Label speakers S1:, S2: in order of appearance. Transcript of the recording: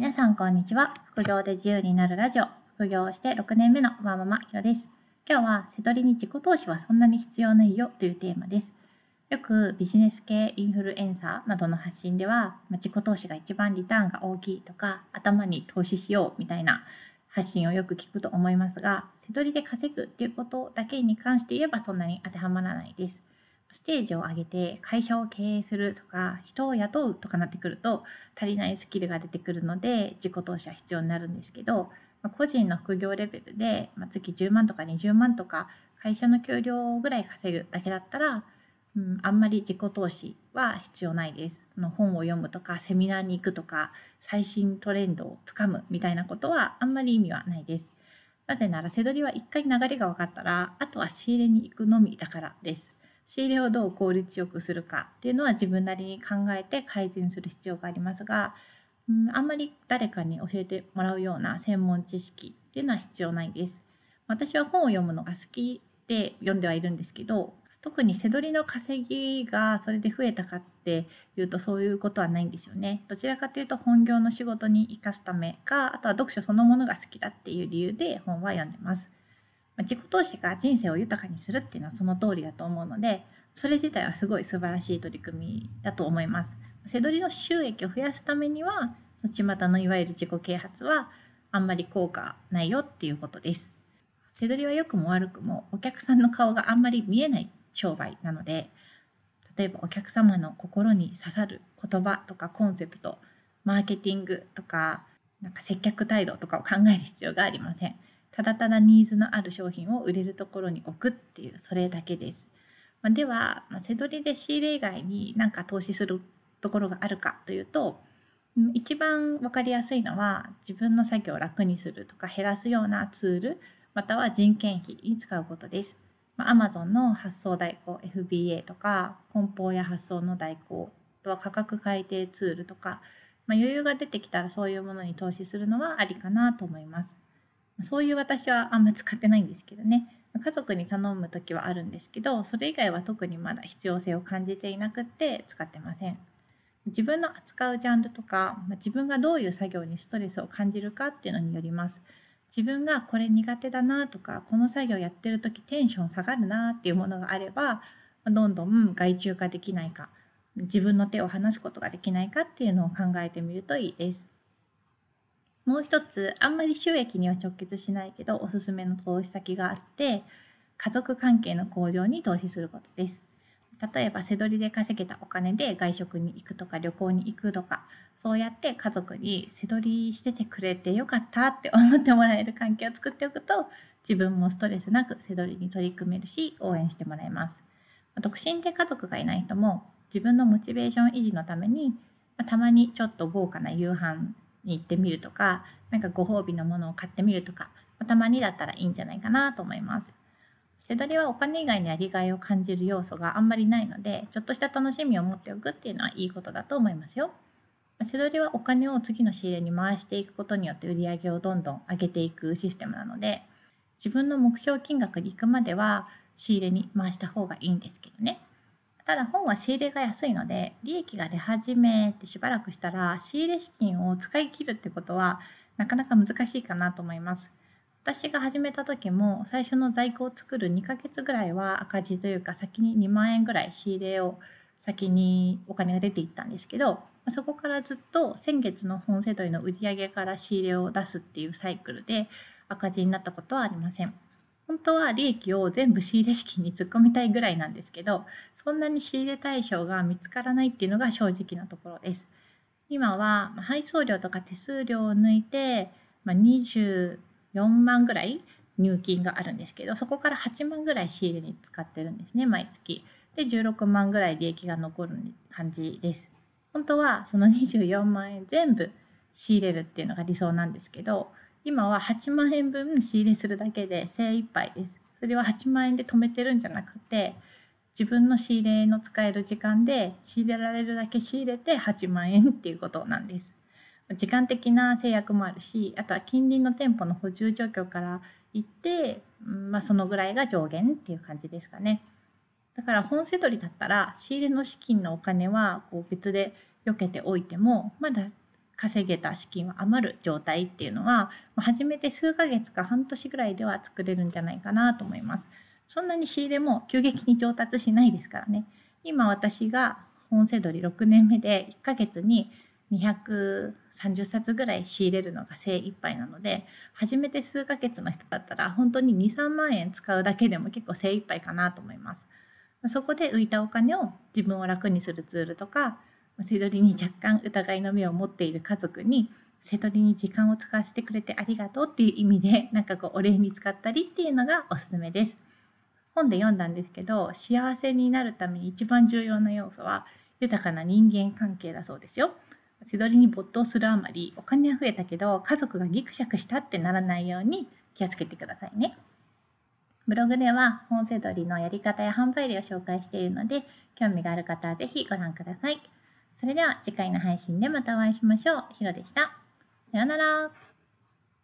S1: 皆さんこんにちは。副業で自由になるラジオ。副業をして6年目のワーママひろです。今日は瀬取りに自己投資はそんなに必要ないよというテーマです。よくビジネス系インフルエンサーなどの発信では、ま自己投資が一番リターンが大きいとか、頭に投資しようみたいな発信をよく聞くと思いますが、瀬取りで稼ぐっていうことだけに関して言えばそんなに当てはまらないです。ステージを上げて会社を経営するとか人を雇うとかなってくると足りないスキルが出てくるので自己投資は必要になるんですけど、ま個人の副業レベルで、ま月10万とか20万とか会社の給料ぐらい稼ぐだけだったら、うん、あんまり自己投資は必要ないです。の本を読むとかセミナーに行くとか最新トレンドをつかむみたいなことはあんまり意味はないです。なぜなら背取りは一回流れが分かったらあとは仕入れに行くのみだからです。仕入れをどう効率よくするかっていうのは自分なりに考えて改善する必要がありますが、うん、あんまり誰かに教えてもらうような専門知識っていうのは必要ないです。私は本を読むのが好きで読んではいるんですけど特に背取りの稼ぎがそれで増えたかっていうとそういうことはないんですよね。どちらかというと本業の仕事に生かすためかあとは読書そのものが好きだっていう理由で本は読んでます。自己投資が人生を豊かにするっていうのはその通りだと思うのでそれ自体はすごい素晴らしい取り組みだと思います。背取りの収益を増やすためには巷のいわゆる自己啓発はあんまり効果ないよっていうことです。背取りは良くも悪くもお客さんの顔があんまり見えない商売なので例えばお客様の心に刺さる言葉とかコンセプトマーケティングとかなんか接客態度とかを考える必要がありません。ただただニーズのある商品を売れるところに置くっていうそれだけです。まあ、では、まあ、背取りで仕入れ以外に何か投資するところがあるかというと一番分かりやすいのは自分の作業を楽にするとか減らすようなツールまたは人件費に使うことです。まあ、Amazon の発送代行 FBA とか梱包や発送の代行あとは価格改定ツールとか、まあ、余裕が出てきたらそういうものに投資するのはありかなと思います。そういう私はあんま使ってないんですけどね。家族に頼む時はあるんですけどそれ以外は特にまだ必要性を感じていなくって使ってません。自分の扱うジャンルとか自分がどういう作業にストレスを感じるかっていうのによります。自分がこれ苦手だなとかこの作業やってる時テンション下がるなっていうものがあればどんどん外注化できないか自分の手を離すことができないかっていうのを考えてみるといいです。もう一つあんまり収益には直結しないけどおすすめの投資先があって家族関係の向上に投資することです。例えば背取りで稼げたお金で外食に行くとか旅行に行くとかそうやって家族に背取りしててくれてよかったって思ってもらえる関係を作っておくと自分もストレスなく背取りに取り組めるし応援してもらえます。独身で家族がいない人も自分のモチベーション維持のためにたまにちょっと豪華な夕飯に行ってみるとか何かご褒美のものを買ってみるとかたまにだったらいいんじゃないかなと思います。背取りはお金以外にやりがいを感じる要素があんまりないのでちょっとした楽しみを持っておくっていうのはいいことだと思いますよ。背取りはお金を次の仕入れに回していくことによって売り上げをどんどん上げていくシステムなので自分の目標金額に行くまでは仕入れに回した方がいいんですけどね。ただ本は仕入れが安いので利益が出始めてしばらくしたら仕入れ資金を使い切るってことはなかなか難しいかなと思います。私が始めた時も最初の在庫を作る2ヶ月ぐらいは赤字というか先に2万円ぐらい仕入れを先にお金が出ていったんですけどそこからずっと先月の本セドリの売り上げから仕入れを出すっていうサイクルで赤字になったことはありません。本当は利益を全部仕入れ資金に突っ込みたいぐらいなんですけどそんなに仕入れ対象が見つからないっていうのが正直なところです。今は配送料とか手数料を抜いて、ま24万ぐらい入金があるんですけどそこから8万ぐらい仕入れに使ってるんですね毎月。で16万ぐらい利益が残る感じです。本当はその24万円全部仕入れるっていうのが理想なんですけど今は8万円分仕入れするだけで精一杯です。それは8万円で止めてるんじゃなくて自分の仕入れの使える時間で仕入れられるだけ仕入れて8万円っていうことなんです。時間的な制約もあるしあとは近隣の店舗の補充状況から言って、まあ、そのぐらいが上限っていう感じですかね。だから本セドリだったら仕入れの資金のお金はこう別で避けておいてもまだ稼げた資金は余る状態っていうのは初めて数ヶ月か半年ぐらいでは作れるんじゃないかなと思います。そんなに仕入れも急激に上達しないですからね。今私が本セドリ6年目で1ヶ月に230冊ぐらい仕入れるのが精一杯なので初めて数ヶ月の人だったら本当に23万円使うだけでも結構精一杯かなと思います。そこで浮いたお金を自分を楽にするツールとかセドリに若干疑いの目を持っている家族にセドリに時間を使わせてくれてありがとうっていう意味で なんかこうお礼に使ったりっていうのがおすすめです。本で読んだんですけど幸せになるために一番重要な要素は豊かな人間関係だそうですよ。手取りに没頭するあまりお金は増えたけど家族がギクシャクしたってならないように気をつけてくださいね。ブログでは本セドリのやり方や販売例を紹介しているので興味がある方はぜひご覧ください。それでは次回の配信でまたお会いしましょう。ひろでした。さようなら。